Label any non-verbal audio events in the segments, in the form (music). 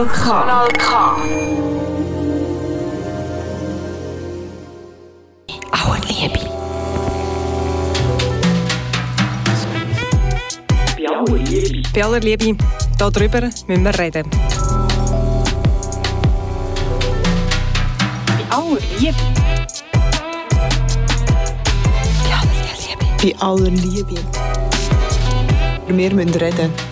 Kanal K. Kanal K. Auerliebe. Bei aller Liebe. Bei aller Liebe, darüber müssen wir reden. Bei aller Liebe. Bei aller Liebe. Wir müssen reden.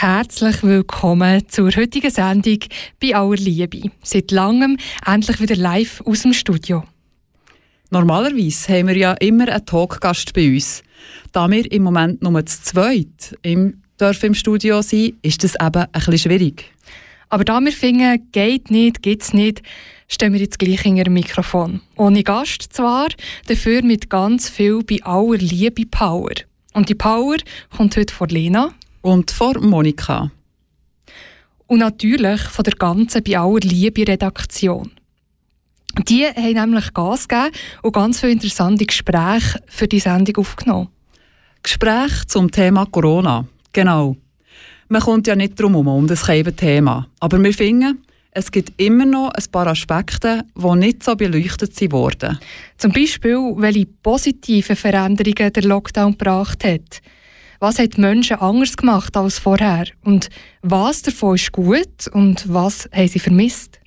Herzlich willkommen zur heutigen Sendung bei Aller Liebe. Seit langem endlich wieder live aus dem Studio. Normalerweise haben wir ja immer einen Talkgast bei uns. Da wir im Moment nur zu zweit im, dürfen im Studio sein, ist das eben ein bisschen schwierig. Aber da wir finden, geht nicht, gibt's nicht, stehen wir jetzt gleich hinter dem Mikrofon. Ohne Gast zwar, dafür mit ganz viel bei aller Liebe Power. Und die Power kommt heute von Lena. Und vor Monika. Und natürlich von der ganzen bei aller Liebe Redaktion. Die haben nämlich Gas gegeben und ganz viele interessante Gespräche für die Sendung aufgenommen. Gespräch zum Thema Corona. Genau. Man kommt ja nicht drum herum, um das Thema. Aber wir finden, es gibt immer noch ein paar Aspekte, die nicht so beleuchtet wurden. Zum Beispiel, welche positiven Veränderungen der Lockdown gebracht hat. Was hat die Menschen anders gemacht als vorher? Und was davon ist gut und was haben sie vermisst?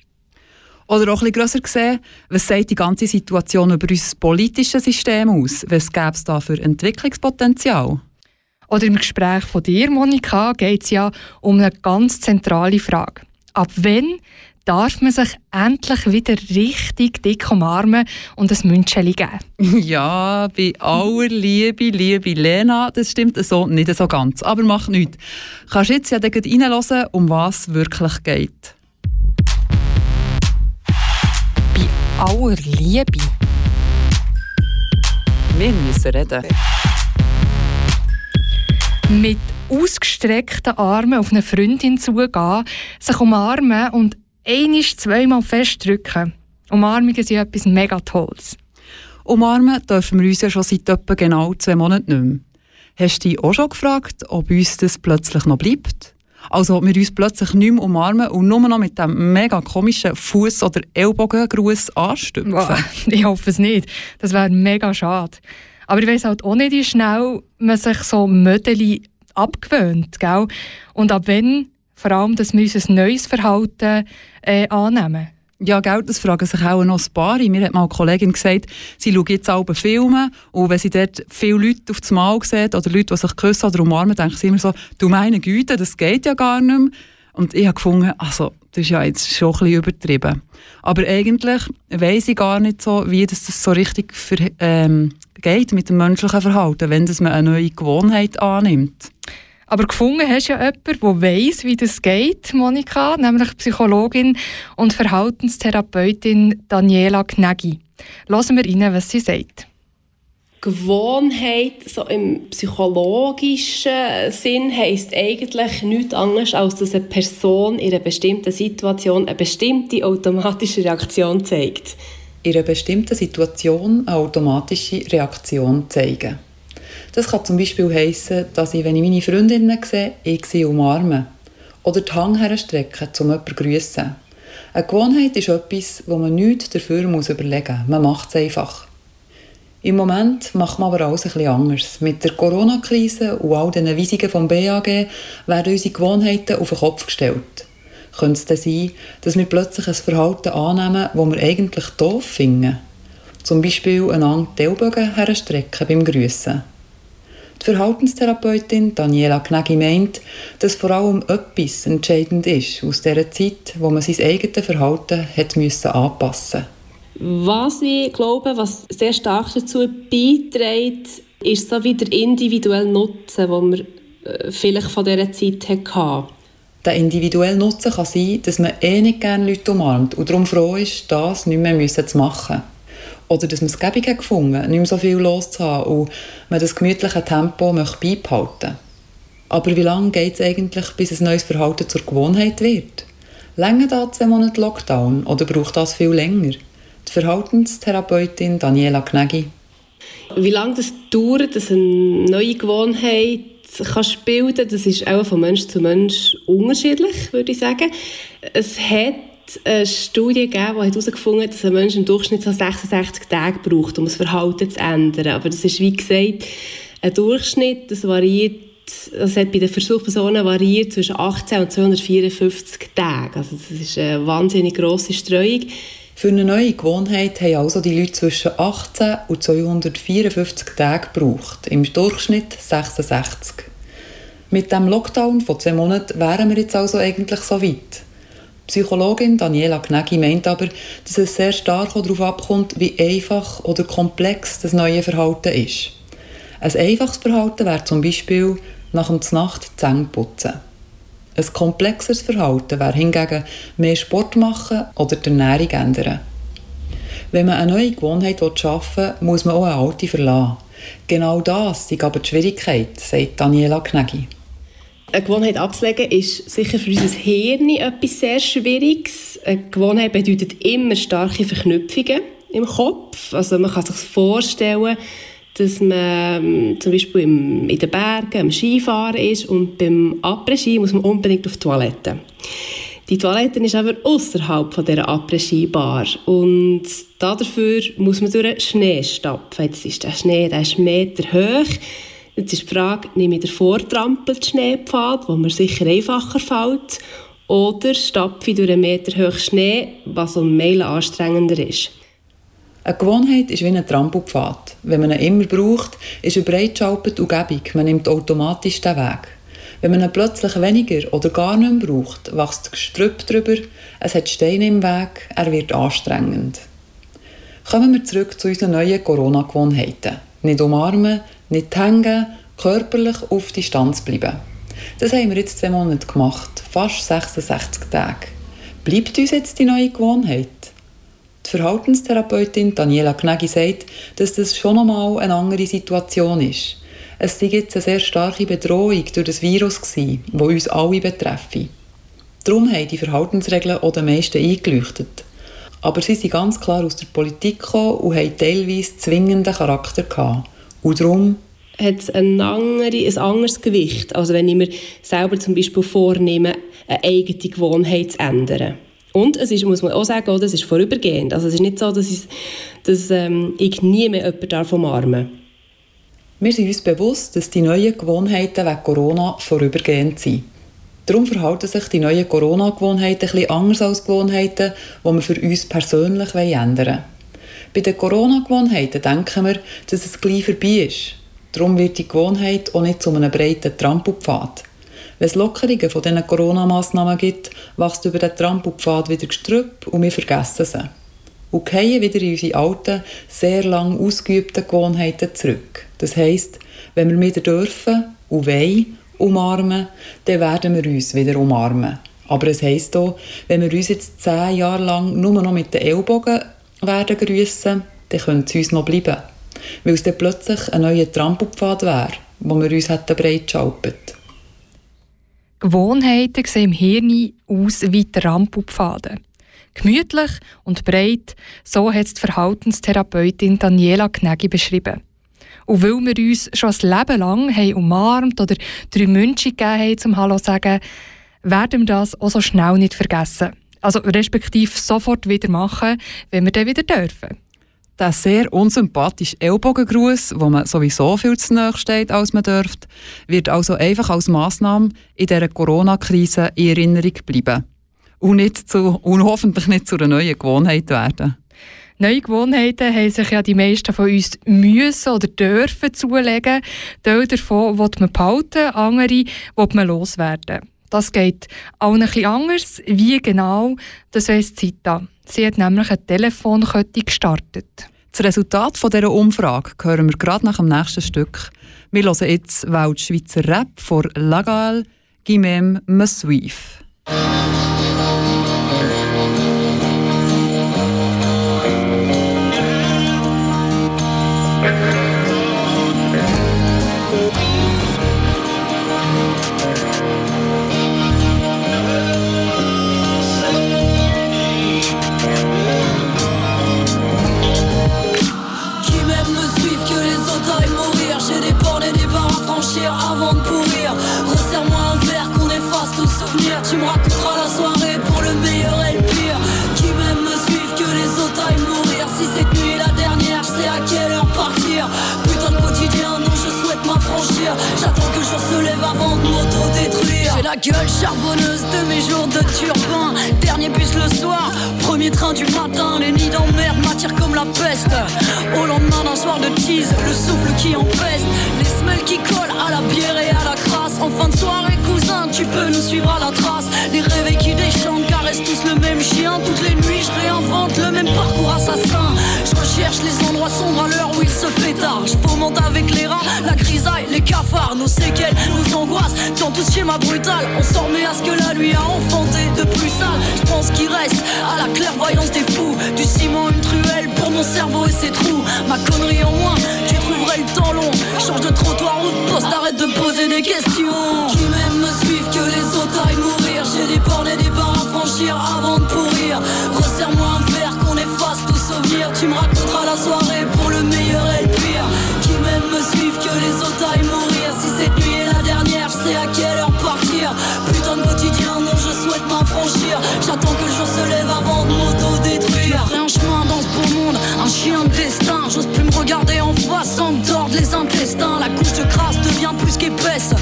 Oder auch ein bisschen grösser gesehen, was sagt die ganze Situation über unser politisches System aus? Was gäbe es da für Entwicklungspotenzial? Oder im Gespräch von dir, Monika, geht es ja um eine ganz zentrale Frage. Ab wann darf man sich endlich wieder richtig dick umarmen und ein Müncheli geben? (laughs) Ja, bei aller Liebe, liebe Lena, das stimmt so nicht so ganz. Aber mach nichts. Kannst jetzt ja dann reinhören, um was es wirklich geht. Bei aller Liebe. Wir müssen reden. Mit ausgestreckten Armen auf eine Freundin zugehen, sich umarmen und einisch zweimal festdrücken. Umarmungen sind etwas mega Tolles. Umarmen dürfen wir uns ja schon seit etwa genau zwei Monaten nicht mehr. Hast du dich auch schon gefragt, ob uns das plötzlich noch bleibt? Also ob wir uns plötzlich nicht mehr umarmen und nur noch mit dem mega komischen Fuß- oder Ellbogengruß anstüpfen? Boah, (laughs) ich hoffe es nicht. Das wäre mega schade. Aber ich weiss halt auch nicht, wie schnell man sich so Mödeli abgewöhnt. Gell? Und ab wann vor allem, dass wir unser neues Verhalten äh, annehmen. Ja, gell, das fragen sich auch noch ein paar. Mir hat mal eine Kollegin gesagt, sie schaut jetzt alle Filme und wenn sie dort viele Leute auf das Mal sieht oder Leute, die sich küssen oder umarmen, denkt sie immer so, du meine Güte, das geht ja gar nicht mehr. Und ich habe gefunden, also, das ist ja jetzt schon ein bisschen übertrieben. Aber eigentlich weiss ich gar nicht so, wie das, das so richtig für, ähm, geht mit dem menschlichen Verhalten, wenn das man eine neue Gewohnheit annimmt. Aber gefunden hast du ja jemanden, der weiss, wie das geht, Monika, nämlich Psychologin und Verhaltenstherapeutin Daniela Gnegi. Lassen wir rein, was sie sagt. Gewohnheit so im psychologischen Sinn heisst eigentlich nichts anderes, als dass eine Person in einer bestimmten Situation eine bestimmte automatische Reaktion zeigt. In einer bestimmten Situation eine automatische Reaktion zeigen. Das kann zum Beispiel heissen, dass ich, wenn ich meine Freundinnen sehe, ich sie umarme. Oder die Hand herstrecke, um jemanden zu grüssen. Eine Gewohnheit ist etwas, wo man nichts dafür muss überlegen muss. Man macht es einfach. Im Moment macht man aber alles bisschen anders. Mit der Corona-Krise und all den Weisungen vom BAG werden unsere Gewohnheiten auf den Kopf gestellt. Könnte es dann sein, dass wir plötzlich ein Verhalten annehmen, das wir eigentlich doof finden? Zum Beispiel einander die Ellbogen herstrecken beim Grüssen. Die Verhaltenstherapeutin Daniela Gnegi meint, dass vor allem etwas entscheidend ist aus dieser Zeit, wo man sein eigenes Verhalten hat müssen anpassen Was ich glaube, was sehr stark dazu beiträgt, ist so wie der individuelle Nutzen, den man äh, vielleicht von dieser Zeit hatte. Der individuelle Nutzen kann sein, dass man eh nicht gerne Leute umarmt und darum froh ist, das nicht mehr zu machen. Oder dass man es gäbig hat gefunden, nicht mehr so viel loszuhaben und man das gemütliche Tempo möchte beibehalten Aber wie lange geht es eigentlich, bis ein neues Verhalten zur Gewohnheit wird? Länger da zwei Monate Lockdown oder braucht das viel länger? Die Verhaltenstherapeutin Daniela Gnegi. Wie lange das dauert, dass eine neue Gewohnheit kannst bilden, das ist auch von Mensch zu Mensch unterschiedlich, würde ich sagen. Es hat eine Studie gegeben, die herausgefunden hat, dass ein Mensch im Durchschnitt so 66 Tage braucht, um das Verhalten zu ändern. Aber das ist, wie gesagt, ein Durchschnitt, das variiert das hat bei den Versuchspersonen variiert zwischen 18 und 254 Tagen. Also das ist eine wahnsinnig grosse Streuung. Für eine neue Gewohnheit haben also die Leute zwischen 18 und 254 Tagen gebraucht, im Durchschnitt 66. Mit dem Lockdown von zwei Monaten wären wir jetzt also eigentlich so weit. Psychologin Daniela Gnegi meint aber, dass es sehr stark darauf abkommt, wie einfach oder komplex das neue Verhalten ist. Ein einfaches Verhalten wäre zum Beispiel nach dem Nacht die Zähne putzen. Ein komplexeres Verhalten wäre hingegen mehr Sport machen oder die Ernährung ändern. Wenn man eine neue Gewohnheit schaffen will, muss man auch eine alte verlassen. Genau das ist aber die Schwierigkeit, sagt Daniela Gnegi. Eine Gewohnheit abzulegen ist sicher für unser Hirn etwas sehr Schwieriges. Eine Gewohnheit bedeutet immer starke Verknüpfungen im Kopf. Also man kann sich vorstellen, dass man ähm, zum Beispiel im, in den Bergen am Skifahren ist und beim Après-Ski muss man unbedingt auf die Toilette. Die Toilette ist aber außerhalb von dieser Après-Ski-Bar und dafür muss man durch den Schnee stapfen. Jetzt ist der Schnee der ist Meter hoch. Jetzt ist die Frage, nehme ich den vortrampelten Schneepfad, wo mir sicher einfacher fällt, oder stapfe ich durch einen Meter hohen Schnee, was um Meilen anstrengender ist. Eine Gewohnheit ist wie ein Trampelpfad. Wenn man ihn immer braucht, ist eine breitschalpete Umgebung. Man nimmt automatisch den Weg. Wenn man ihn plötzlich weniger oder gar nicht mehr braucht, wächst Gestrüpp drüber, es hat Steine im Weg, er wird anstrengend. Kommen wir zurück zu unseren neuen Corona-Gewohnheiten. Nicht umarmen, nicht hängen, körperlich auf Distanz bleiben. Das haben wir jetzt zwei Monate gemacht, fast 66 Tage. Bleibt uns jetzt die neue Gewohnheit? Die Verhaltenstherapeutin Daniela Gnegi sagt, dass das schon einmal eine andere Situation ist. Es sei jetzt eine sehr starke Bedrohung durch das Virus das uns alle betreffe. Darum haben die Verhaltensregeln auch den meisten eingeleuchtet. Aber sie sind ganz klar aus der Politik gekommen und haben teilweise zwingenden Charakter gehabt. Und darum hat es ein, andere, ein anderes Gewicht, als wenn ich mir selber zum Beispiel vornehme, eine eigene Gewohnheit zu ändern. Und es ist, muss man auch sagen, das ist vorübergehend. Also es ist nicht so, dass, ich, dass ähm, ich nie mehr jemanden darf umarmen Wir sind uns bewusst, dass die neuen Gewohnheiten wegen Corona vorübergehend sind. Darum verhalten sich die neuen Corona-Gewohnheiten etwas anders als Gewohnheiten, die wir für uns persönlich ändern wollen. Bei den Corona-Gewohnheiten denken wir, dass es gleich vorbei ist. Darum wird die Gewohnheit auch nicht zu einem breiten Trampelpfad. Wenn es Lockerungen von diesen Corona-Massnahmen gibt, wächst über den Trampelpfad wieder Gestrüpp und wir vergessen sie. Und gehen wieder in unsere alten, sehr lang ausgeübten Gewohnheiten zurück. Das heisst, wenn wir wieder dürfen und wollen umarmen, dann werden wir uns wieder umarmen. Aber es heisst auch, wenn wir uns jetzt zehn Jahre lang nur noch mit den Ellbogen werden grüssen, dann können sie uns noch bleiben. Weil es dann plötzlich ein neuer Trampelpfad wäre, wo wir uns hätten breit schalpet. Gewohnheiten sehen im Hirn aus wie Trampelpfade. Gemütlich und breit, so hat es die Verhaltenstherapeutin Daniela Gnegi beschrieben. Und weil wir uns schon ein Leben lang haben umarmt oder drei München gegeben haben zum Hallo sagen, werden wir das auch so schnell nicht vergessen. Also respektive sofort wieder machen, wenn wir dann wieder dürfen. Der sehr unsympathische Ellbogengruß, wo man sowieso viel zu nahe steht, als man dürfte, wird also einfach als Massnahme in dieser Corona-Krise in Erinnerung bleiben. Und, nicht zu, und hoffentlich nicht zu einer neuen Gewohnheit werden. Neue Gewohnheiten haben sich ja die meisten von uns müssen oder dürfen zulegen. Teil davon will man behalten, andere will man loswerden. Das geht auch ein bisschen anders. Wie genau, das weiss Zita. Sie hat nämlich eine Telefonkette gestartet. Das Resultat von dieser Umfrage hören wir gerade nach dem nächsten Stück. Wir hören jetzt Welt Schweizer Rap von Lagal, Guimem Me gueule charbonneuse de mes jours de turbin. Dernier bus le soir, premier train du matin. Les nids d'emmerde m'attirent comme la peste. Au lendemain d'un soir de tease, le souffle qui empeste. Les semelles qui collent à la bière et à la crasse. En fin de soirée, cousin, tu peux nous suivre à la trace. Les réveils qui déchantent caressent tous le même chien. Toutes les nuits, je réinvente le même parcours assassin. Je recherche les endroits sombres à l'heure où il se fait tard. Je fomente avec les rats, la grisaille, les cafards, nos séquelles, nos angoisses. Dans tout schéma brutal, on s'en remet à ce que la nuit a enfanté de plus sale. Je pense qu'il reste à la clairvoyance des fous. Du ciment, une truelle pour mon cerveau et ses trous. Ma connerie en moins, tu trouverais le temps long. Change de trottoir ou de poste, arrête de poser des questions. Qui même me suivent que les autres aillent mourir. J'ai des avant de pourrir. Resserre-moi un verre qu'on efface tout souvenir. Tu me raconteras la soirée pour le meilleur et le pire. Qui même me suivent que les autres aillent mourir. Si cette nuit est la dernière, je sais à quelle heure partir. Putain de quotidien dont je souhaite m'affranchir. J'attends que le jour se lève avant de m'auto-détruire. un chemin dans ce beau monde, un chien de destin. J'ose plus me regarder en face sans me tordre les intestins. La couche de crasse devient plus qu'épaisse.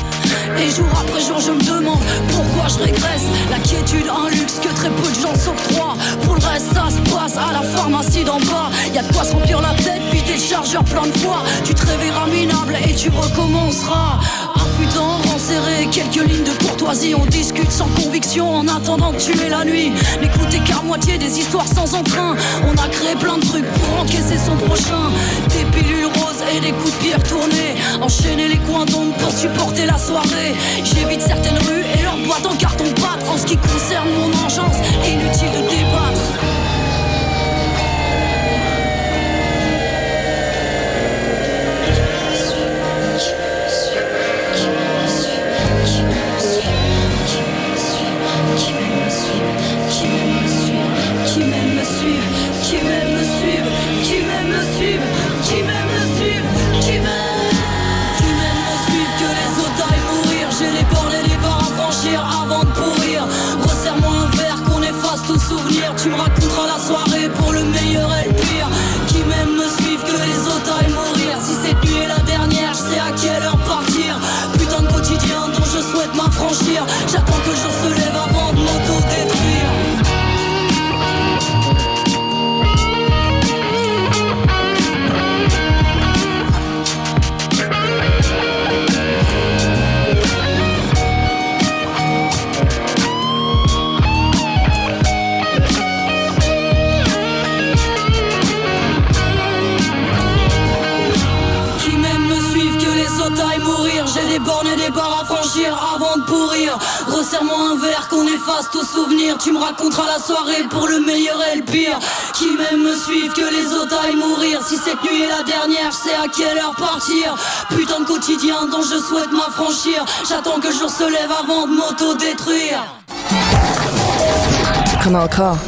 Et jour après jour, je me demande pourquoi je régresse. La quiétude, un luxe que très peu de gens s'octroient. Pour le reste, ça se passe à la pharmacie d'en bas. Y a de quoi se remplir la tête, puis des chargeurs plein de fois. Tu te réveilleras minable et tu recommenceras. Affûtant, serré, quelques lignes de courtoisie. On discute sans conviction en attendant de tuer la nuit. N'écoutez qu'à moitié des histoires sans emprunt. On a créé plein de trucs pour encaisser son prochain. Des pilules et des coups de pierre tournés. Enchaîner les coins d'ombre pour supporter la soirée. J'évite certaines rues et leurs boîtes en carton pâte. En ce qui concerne mon engeance, inutile de débattre. Tu me raconteras la soirée pour le meilleur et le pire. Qui m'aime me suivent, que les autres aillent mourir. Si cette nuit est la dernière, je sais à quelle heure partir? Putain de quotidien dont je souhaite m'affranchir. J'attends que le jour se lève avant de m'auto-détruire. Kanal K.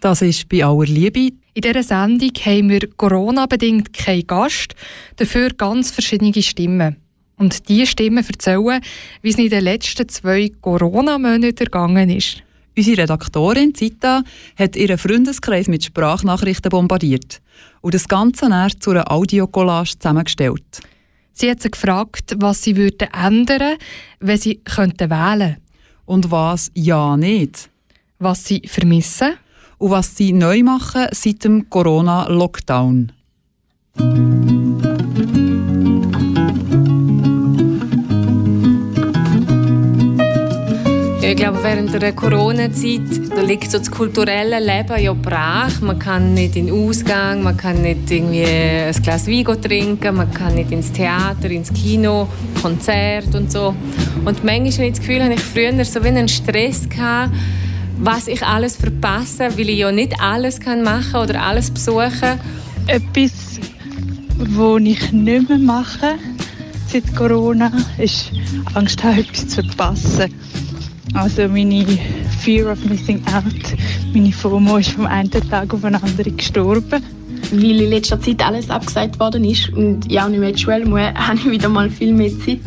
Das ist bei aller Liebe. In dieser Sendung haben wir Corona-bedingt keinen Gast, dafür ganz verschiedene Stimmen. Und diese Stimmen erzählen, wie es in den letzten zwei Corona-Monaten ergangen ist. Unsere Redaktorin Zita hat ihren Freundeskreis mit Sprachnachrichten bombardiert und das Ganze dann zu einer Audiocollage zusammengestellt. Sie hat sie gefragt, was sie würden ändern wenn sie könnten wählen Und was ja nicht. was sie vermissen Und was sie neu machen seit dem Corona-Lockdown. Ich glaube, während der Corona-Zeit liegt so das kulturelle Leben ja brach. Man kann nicht in den Ausgang, man kann nicht irgendwie ein Glas Wein trinken, man kann nicht ins Theater, ins Kino, Konzert und so. Und manchmal habe ich das Gefühl, habe ich früher so wie einen Stress gehabt, was ich alles verpasse, weil ich ja nicht alles kann machen oder alles besuchen. Etwas, was ich nicht mehr mache seit Corona, ist Angst etwas zu verpassen. Also meine Fear of Missing Out, meine FOMO ist vom einen Tag auf den anderen gestorben. Weil in letzter Zeit alles abgesagt worden ist und ich auch nicht mehr in die Schule muss, (laughs) habe ich wieder mal viel mehr Zeit,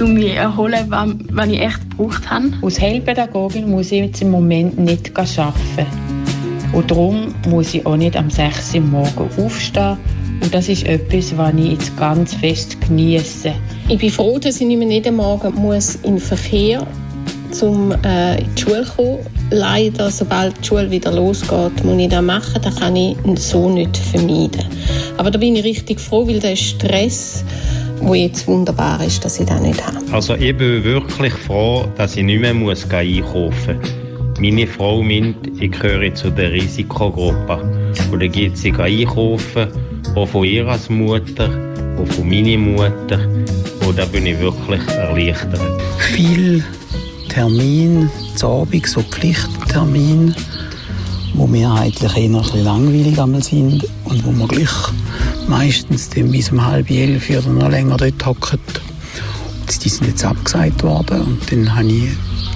um mich zu erholen, was, was ich echt gebraucht habe. Als Heilpädagogin muss ich jetzt im Moment nicht arbeiten. Und darum muss ich auch nicht am 6 Uhr morgen aufstehen Und das ist etwas, was ich jetzt ganz fest genieße. Ich bin froh, dass ich nicht mehr jeden Morgen muss in den Verkehr zum äh, in die Schule kommen. Leider, sobald die Schule wieder losgeht, muss ich das machen. Das kann ich so nicht vermeiden. Aber da bin ich richtig froh, weil der Stress, wo jetzt wunderbar ist, dass ich das nicht habe. Also ich bin wirklich froh, dass ich nicht mehr muss einkaufen muss. Meine Frau meint, ich gehöre zu der Risikogruppe. Und dann geht sie einkaufen, auch von ihr als Mutter, auch von meiner Mutter. Und da bin ich wirklich erleichtert. Viel Termin, zu Abend, so Pflichttermin, wo eigentlich eher ein bisschen langweilig sind und wo wir gleich meistens dann bis um halb elf oder noch länger dort hocken. Die sind jetzt abgesagt worden und dann habe ich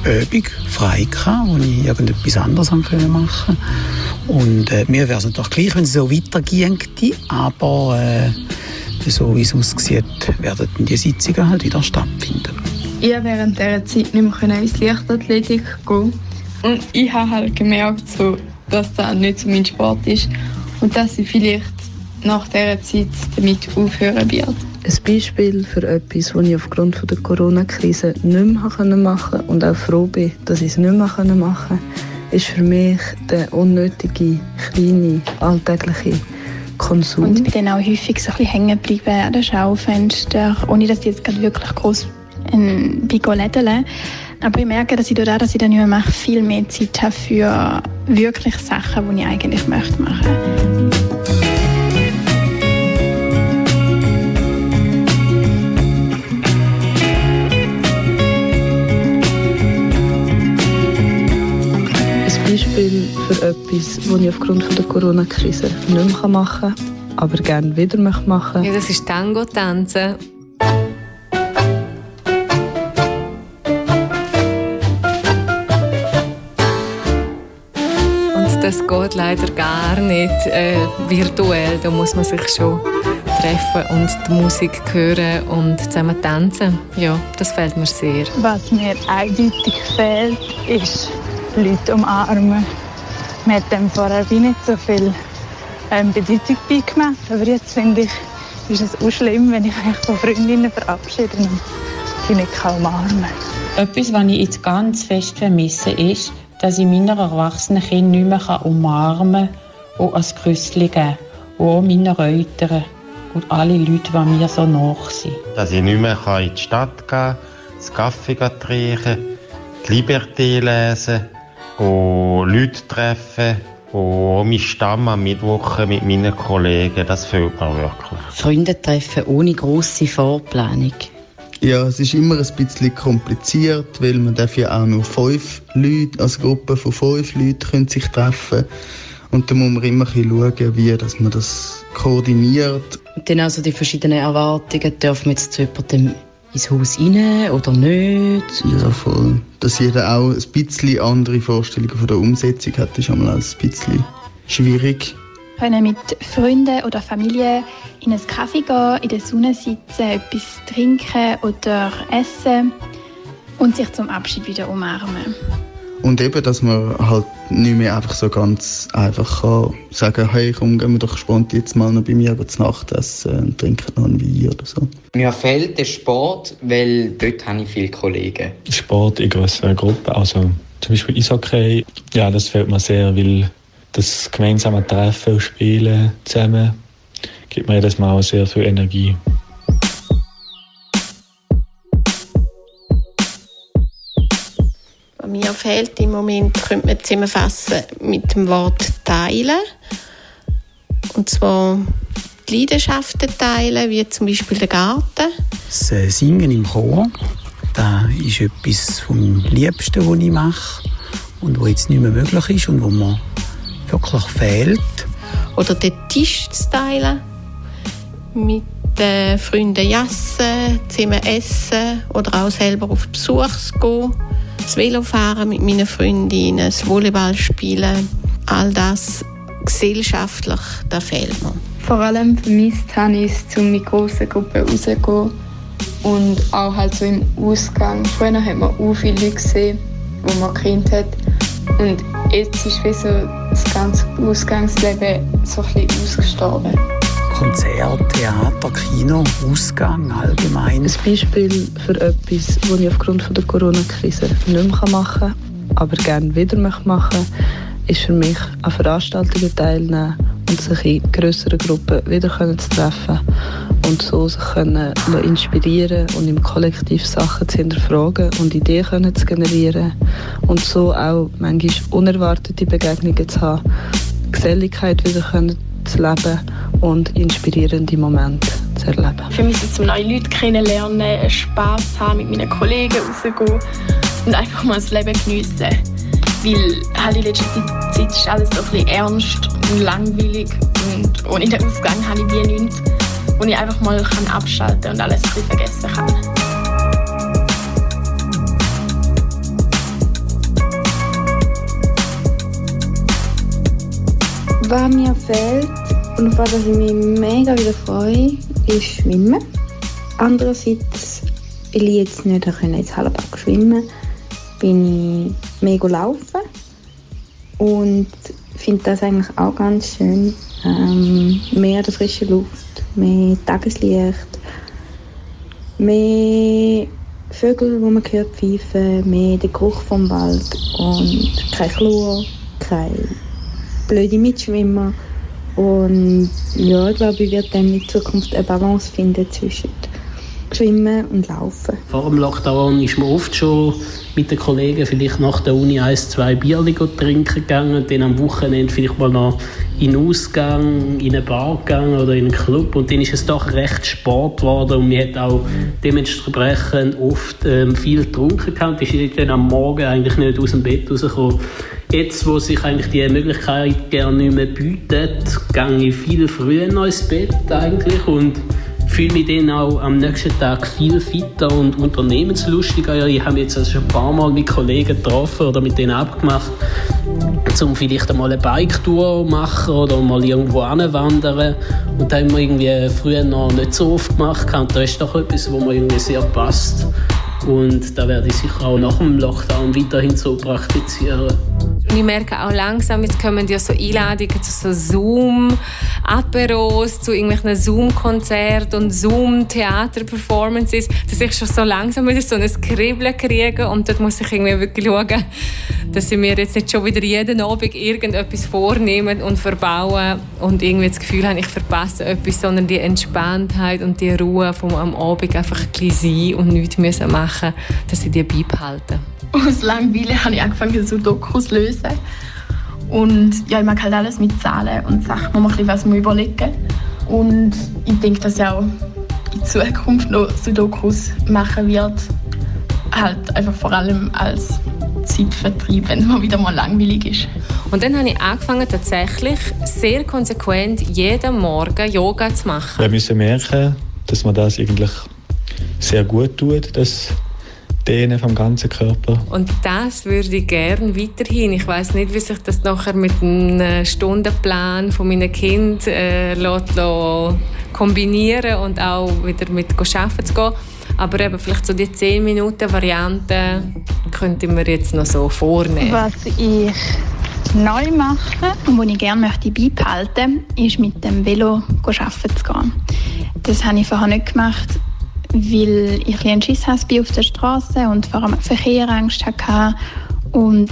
Übung frei gehabt, wo ich irgendetwas anderes machen konnte. Und äh, mir wäre es natürlich gleich, wenn es so weiterging, aber äh, so wie es aussieht, werden die Sitzungen halt wieder stattfinden. Ich konnte während dieser Zeit nicht mehr ins Leichtathletik gehen. Und ich habe halt gemerkt, so, dass das nicht so mein Sport ist und dass ich vielleicht nach dieser Zeit damit aufhören werde. Ein Beispiel für etwas, das ich aufgrund der Corona-Krise nicht mehr machen konnte und auch froh bin, dass ich es nicht mehr machen konnte, ist für mich der unnötige, kleine, alltägliche Konsum. Und ich bin dann auch häufig so ein bisschen hängen geblieben an den Schaufenster, ohne dass ich jetzt gerade wirklich groß ein Lädeln. Aber ich merke, dass ich dadurch, dass ich dann nicht mehr mache, viel mehr Zeit habe für wirklich Sachen, die ich eigentlich möchte machen Beispiel für etwas, das ich aufgrund der Corona-Krise nicht mehr machen kann, aber gerne wieder machen möchte. Ja, das ist Tango-Tanzen. Das geht leider gar nicht äh, virtuell. Da muss man sich schon treffen und die Musik hören und zusammen tanzen. Ja, das fehlt mir sehr. Was mir eindeutig fehlt, ist Leute umarmen. Man hat dem vorher nicht so viel ähm, Bedeutung beigemessen. Aber jetzt finde ich, ist es auch schlimm, wenn ich mich von Freundinnen verabschiede und die nicht umarmen kann. Etwas, was ich jetzt ganz fest vermisse, ist, dass ich meine erwachsenen Kinder nicht mehr umarmen kann und als Küssli geben Und auch meine Eltern und alle Leute, die mir so nach sind. Dass ich nicht mehr in die Stadt gehen kann, das Kaffee trinken, die Liberté lesen und Leute treffen und meinen Stamm am Mittwoch mit meinen Kollegen, das fehlt mir wirklich. Freunde treffen ohne grosse Vorplanung. Ja, es ist immer ein bisschen kompliziert, weil man darf ja auch nur fünf Leute, als Gruppe von fünf Leuten können sich treffen und da muss man immer ein schauen, wie dass man das koordiniert. Und dann also die verschiedenen Erwartungen, dürfen wir jetzt zu jemandem ins Haus rein oder nicht? Ja, voll. Dass jeder auch ein bisschen andere Vorstellungen von der Umsetzung hat, ist einmal ein bisschen schwierig. Können mit Freunden oder Familie in einen Kaffee gehen, in der Sonne sitzen, etwas trinken oder essen und sich zum Abschied wieder umarmen. Und eben, dass man halt nicht mehr einfach so ganz einfach kann sagen hey, komm, gehen wir doch spontan jetzt mal noch bei mir zu Nacht essen und trinken noch ein Wein oder so. Mir fehlt der Sport, weil dort habe ich viele Kollegen. Sport in größeren Gruppen, also zum Beispiel Eishockey, ja, das fehlt mir sehr, weil das gemeinsame Treffen und Spielen zusammen gibt mir jedes Mal sehr viel Energie. mir fehlt im Moment, könnte man zusammenfassen mit dem Wort teilen. Und zwar die Leidenschaften teilen, wie zum Beispiel der Garten. Das äh, Singen im Chor, das ist etwas vom Liebsten, was ich mache und was jetzt nicht mehr möglich ist und wo mir wirklich fehlt. Oder den Tisch zu teilen, mit den Freunden jassen, zusammen essen oder auch selber auf Besuch zu gehen das Velofahren mit meinen Freundinnen, das Volleyball spielen, all das gesellschaftlich, das fehlt mir. Vor allem vermisst habe ich es, um mit grossen Gruppen rauszugehen und auch halt so im Ausgang. Früher hat man auch viele Leute gesehen, die man kennt hat und jetzt ist wie so das ganze Ausgangsleben so ein bisschen ausgestorben. Konzert, Theater, Kino, Ausgang allgemein. Ein Beispiel für etwas, das ich aufgrund der Corona-Krise nicht mehr machen kann, aber gerne wieder machen möchte, ist für mich an Veranstaltungen teilnehmen und sich in grösseren Gruppen wieder zu treffen und so sich können inspirieren und im Kollektiv Sachen zu hinterfragen und Ideen können zu generieren und so auch manchmal unerwartete Begegnungen zu haben, Geselligkeit wieder können zu leben und inspirierende Momente zu erleben. Für mich ist es neue Leute kennenlernen, Spass haben, mit meinen Kollegen rauszugehen und einfach mal das Leben geniessen. Weil halt in letzter Zeit ist alles so ein bisschen ernst und langweilig und ohne den Aufgang habe ich wie nichts, wo ich einfach mal kann abschalten und alles ein bisschen vergessen kann. Was mir fehlt und auf was ich mich mega wieder freue, ist Schwimmen. Andererseits, weil ich jetzt nicht ins Hallenbad schwimmen bin ich mega laufen und finde das eigentlich auch ganz schön. Ähm, mehr frische Luft, mehr Tageslicht, mehr Vögel, die man hört pfeifen, mehr der Geruch vom Wald und kein Chlor, kein blöde Mitschwimmer. Und ja, ich glaube, ich werde dann in Zukunft eine Balance finden zwischen Schwimmen und Laufen. Vor dem Lockdown ist man oft schon mit den Kollegen vielleicht nach der Uni ein, zwei Bier trinken gegangen und dann am Wochenende vielleicht mal noch in den Ausgang, in eine Bar gegangen oder in einen Club und dann ist es doch recht Sport geworden und man hat auch dementsprechend oft ähm, viel getrunken gehabt. ist dann am Morgen eigentlich nicht aus dem Bett rausgekommen. Jetzt, wo sich eigentlich die Möglichkeit gerne nicht mehr bietet, gehe ich viel früher ins Bett eigentlich und fühle mich dann auch am nächsten Tag viel fitter und unternehmenslustiger. Ich habe mich jetzt also schon ein paar Mal mit Kollegen getroffen oder mit denen abgemacht, um vielleicht einmal eine Bike-Tour machen oder mal irgendwo anwandern. Und das haben wir irgendwie früher noch nicht so oft gemacht. Und das ist doch etwas, was mir irgendwie sehr passt. Und da werde ich sicher auch nach dem Lockdown weiterhin so praktizieren. Ich merke auch langsam, jetzt kommen ja so Einladungen zu so Zoom-Aperos, zu irgendwelchen Zoom-Konzerten und Zoom-Theater-Performances, dass ich schon so langsam wieder so ein Kribbeln kriege und dort muss ich irgendwie wirklich schauen, dass ich mir jetzt nicht schon wieder jeden Abend irgendetwas vornehme und verbauen und irgendwie das Gefühl habe, ich verpasse etwas, sondern die Entspanntheit und die Ruhe vom am Abend einfach ein bisschen sein und nichts machen müssen, dass ich die beibehalte aus Langeweile habe ich angefangen, so Dokus zu lösen. Und ja, ich mag halt alles mit Zahlen und Sachen, wo man ein was überlegen Und ich denke, dass ich auch in Zukunft noch so Dokus machen wird. Halt einfach vor allem als Zeitvertrieb, wenn es mal wieder mal langweilig ist. Und dann habe ich angefangen, tatsächlich sehr konsequent jeden Morgen Yoga zu machen. Wir müssen merken, dass man das eigentlich sehr gut tut, das Dehnen vom ganzen Körper. Und das würde ich gerne weiterhin. Ich weiß nicht, wie sich das nachher mit einem Stundenplan von meinen Kind äh, lässt, lässt kombinieren und auch wieder mit arbeiten zu gehen. Aber eben vielleicht so die 10 Minuten Variante könnte man jetzt noch so vornehmen. Was ich neu mache und was ich gerne möchte beibehalten möchte, ist mit dem Velo arbeiten zu gehen. Das habe ich vorher nicht gemacht weil ich ein Schiss hatte auf der Straße und vor allem Verkehrangst hatte. Und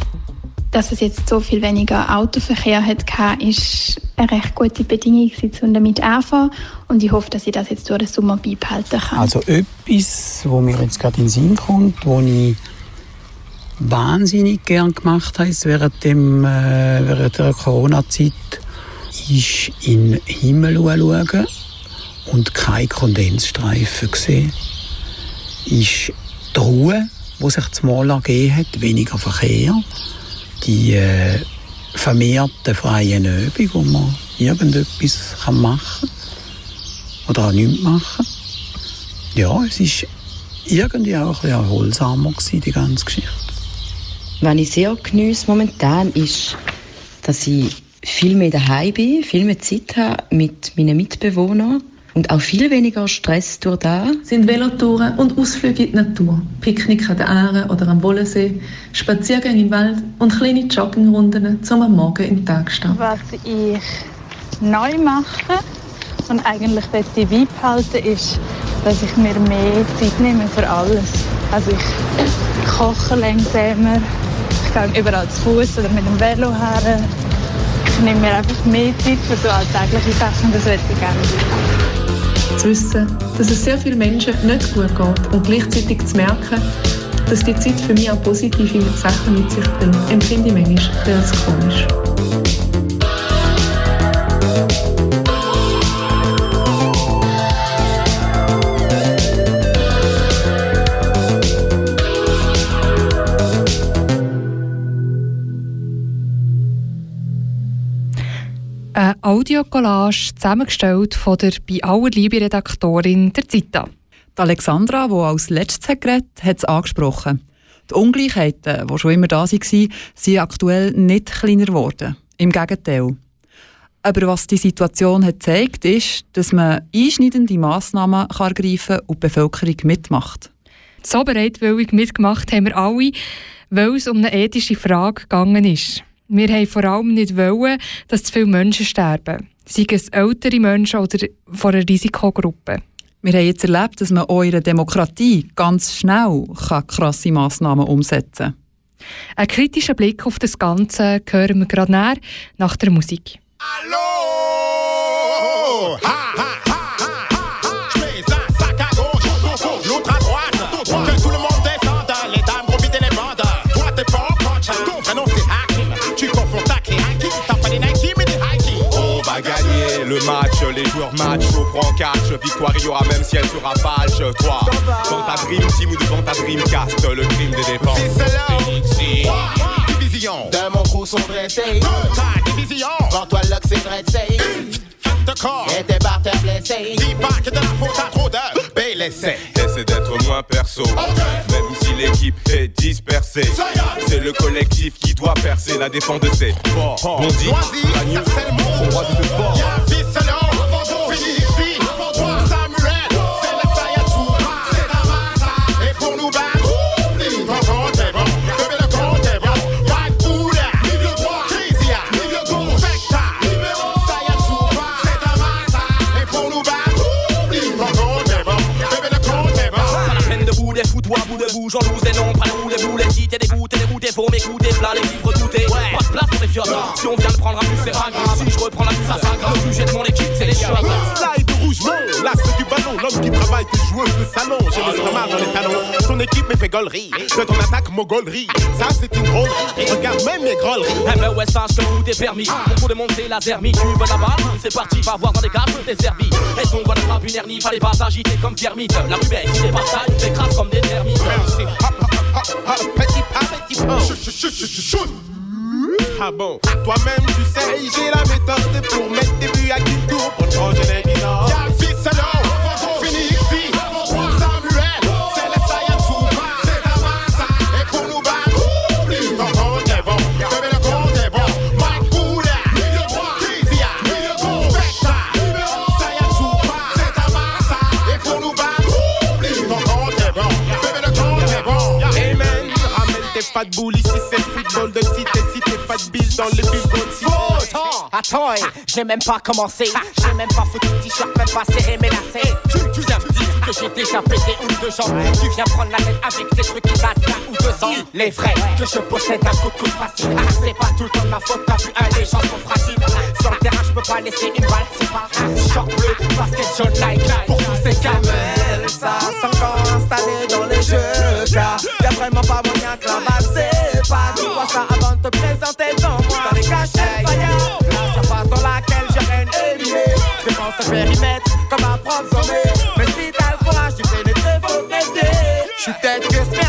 dass es jetzt so viel weniger Autoverkehr hatte, ist eine recht gute Bedingung, um damit anzufangen. Und ich hoffe, dass ich das jetzt durch den Sommer beibehalten kann. Also etwas, wo mir jetzt gerade in den Sinn kommt, wo ich wahnsinnig gern gemacht habe während, dem, äh, während der Corona-Zeit, ist in den Himmel schauen und keine Kondensstreifen gesehen. Ist die Ruhe, die sich das Mal ergeben hat, weniger Verkehr, die äh, vermehrte freie Übung, wo man irgendetwas kann machen kann oder auch nichts machen. Ja, es ist irgendwie auch ein bisschen erholsamer gewesen, die ganze Geschichte. Was ich sehr geniesse momentan ist, dass ich viel mehr daheim bin, viel mehr Zeit habe mit meinen Mitbewohnern und auch viel weniger Stress durch da. Sind Velotouren und Ausflüge in die Natur, Picknick an der Aare oder am Wollensee, Spaziergänge im Wald und kleine Joggingrunden, um am Morgen in den Tag zu starten. Was ich neu mache davon eigentlich beibehalten ist, dass ich mir mehr Zeit nehme für alles. Also ich koche langsamer, ich gehe überall zu Fuß oder mit dem Velo her. Ich nehme mir einfach mehr Zeit für so alltägliche Sachen, das würde ich gerne. Zu wissen, dass es sehr vielen Menschen nicht gut geht und gleichzeitig zu merken, dass die Zeit für mich auch positive Sachen mit sich bringt, empfinde ich manchmal als komisch. Eine Audiocollage zusammengestellt von der bei aller Liebe Redaktorin der Zita. Die Alexandra, die als letztes hat geredet hat, hat es angesprochen. Die Ungleichheiten, die schon immer da waren, sind aktuell nicht kleiner geworden. Im Gegenteil. Aber was die Situation hat gezeigt, ist, dass man einschneidende Massnahmen kann ergreifen und die Bevölkerung mitmacht. So bereitwillig mitgemacht haben wir alle, weil es um eine ethische Frage gegangen ist. Wir haben vor allem nicht wollen, dass zu viele Menschen sterben. Seien es ältere Menschen oder von einer Risikogruppe. Wir haben jetzt erlebt, dass man einer Demokratie ganz schnell krasse Massnahmen umsetzen kann. Einen kritischen Blick auf das Ganze hören wir gerade näher nach der Musik. Allô ha, ha, ha, ha, ha. Le match, les joueurs match au prend catch. Victoire il y aura même si elle sera falche. Toi, dans ta dream team ou devant ta dreamcast, le crime des dépenses. C'est Division. De mon crew sont dressés. Ta division. Vends-toi le c'est dressé. De corps. Et tes par terre blessés. Dis pas que de la faute à trop de. Essaie d'être moins perso, même si l'équipe est dispersée. C'est le collectif qui doit percer la défense de ses forts. On dit, roi de ce sport. toi bout de bouge, en loose et non, pas nous les boulets. Si t'es dégoûté, dégoûté, faut m'écouter, les livres doutés. Pas de place pour les fiottes. Si on vient de prendre un plus, c'est pas grave. Si je reprends la plus, ça s'aggrave. Le sujet de mon équipe, c'est les chocs. Slide rouge, l'asse du ballon, l'homme qui travaille, tes joueuses de salon. J'ai l'estomac dans les talons. Ton équipe me fait gaulerie. De ton attaque, mogolerie. Ça, c'est une drôlerie. Regarde même mes grolleries. Eh ben ouais, sache que tout est permis. Pour le c'est la zermie. Tu veux la balle C'est parti, va voir dans les caves, t'es servi. Et ton bonne frappe, une hernie. Fallait pas s'agiter comme Kermit. La plus belle, si t'es pas sale, t'écrases comme des termites. Merci. Hop, hop, hop, hop, petit pas, petit pas. Chut. Ah bon? Toi-même, tu sais, j'ai la méthode pour mettre des buts à qui tour pour te ranger les guidards. Y'a fils selon, fat boules ici, c'est le football de cité. Si t'es fat bills dans les billboards cité. Attends, attends, eh, j'ai même pas commencé. J'ai même pas foutu de t-shirt, même pas serré, menacé. Tu, tu viens me dire que j'ai déjà pété une de jambes. Tu viens prendre la tête avec tes trucs qui battent un ou deux ans. Il est vrai que je possède un coup de coude facile. Ah, c'est pas tout le temps de ma faute, t'as vu, un, les gens sont fragiles. Sur le terrain, je peux pas laisser une balle, c'est pas un short bleu, basket jaune, like, pour tous ces camels. Ça encore installé dans les jeux, vraiment pas moyen base c'est pas. Dis-moi ça avant de te présenter devant moi. Dans les cachets, fire, la surface dans laquelle j'ai rien éliminé. Je pense à périmètre comme un prof sommé. Mais si t'as le courage, tu pénétrer, faut te laisser. J'suis tête que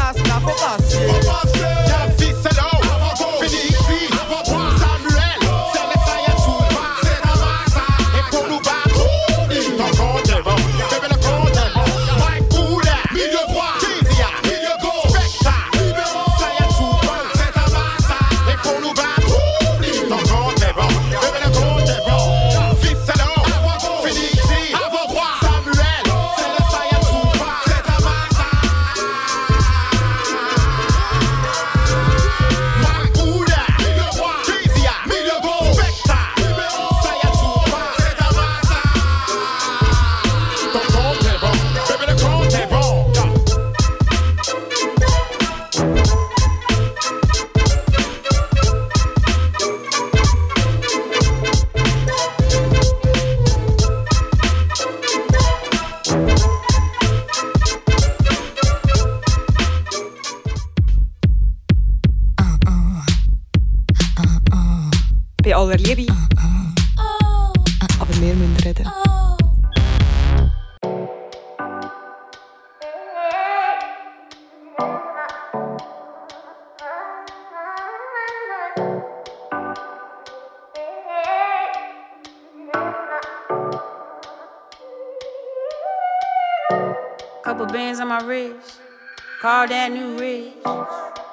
car that new rich.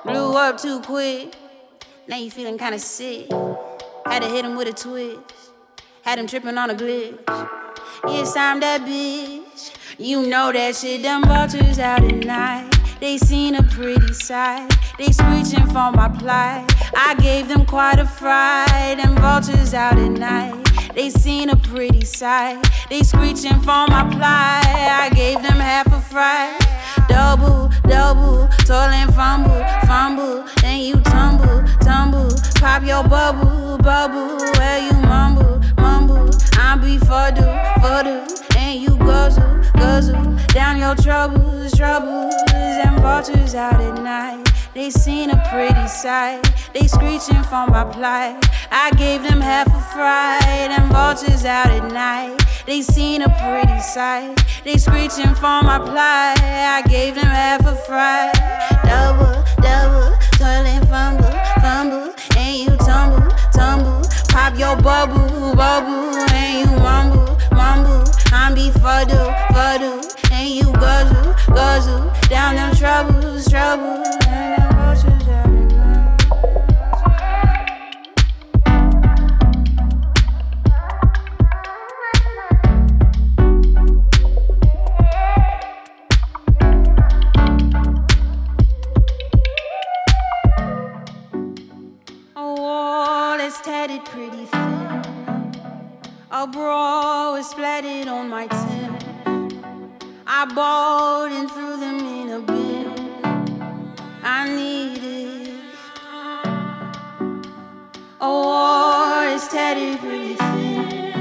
Blew up too quick, now you feeling kinda sick. Had to hit him with a twist, had him tripping on a glitch. Yes, I'm that bitch. You know that shit, them vultures out at night. They seen a pretty sight, they screeching for my plight. I gave them quite a fright, them vultures out at night. They seen a pretty sight, they screeching for my plight. I gave them half a fright. Double, double, toil and fumble, fumble, then you tumble, tumble. Pop your bubble, bubble, where you mumble, mumble. I be fuddle, fuddle, and you guzzle, guzzle. Down your troubles, troubles, and vultures out at night. They seen a pretty sight, they screeching for my plight. I gave them half a fright, and vultures out at night. They seen a pretty sight, they screeching for my plight. I gave them half a fright. Double, double, toil and fumble, fumble, and you tumble, tumble. Pop your bubble, bubble, and you mumble, mumble. I'm be fuddle, fuddle, you guzzle, guzzle. Down them troubles, troubles. A oh, wall is tatted pretty thin. A bra is splattered on my tin. I bought and threw them in a bin. I need it. A wall is tatted pretty thin.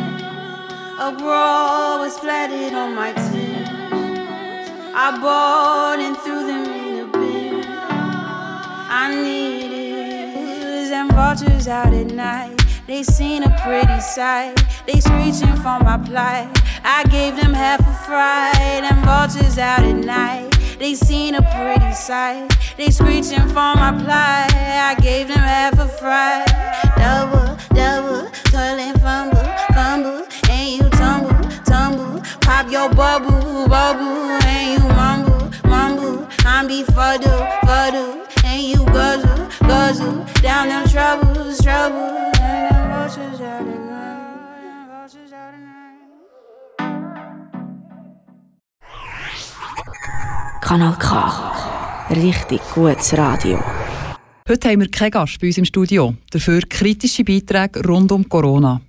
A bra was splattered on my tin. I bought and threw them in a bin. I need it. And vultures out at night. They seen a pretty sight. They screeching for my plight. I gave them half a fright. And vultures out at night. They seen a pretty sight. They screeching for my plight. I gave them half a fright. Double, double, toil and fumble, fumble, and you tumble, tumble. Pop your bubble, bubble, and you mumble, mumble. I'm be fuddle, fuddle, and you guzzle, guzzle. Down them troubles, troubles, and them vultures out at night. Kanal K. Richtig gutes Radio. Heute haben wir keinen Gast bei uns im Studio, dafür kritische Beiträge rund um Corona.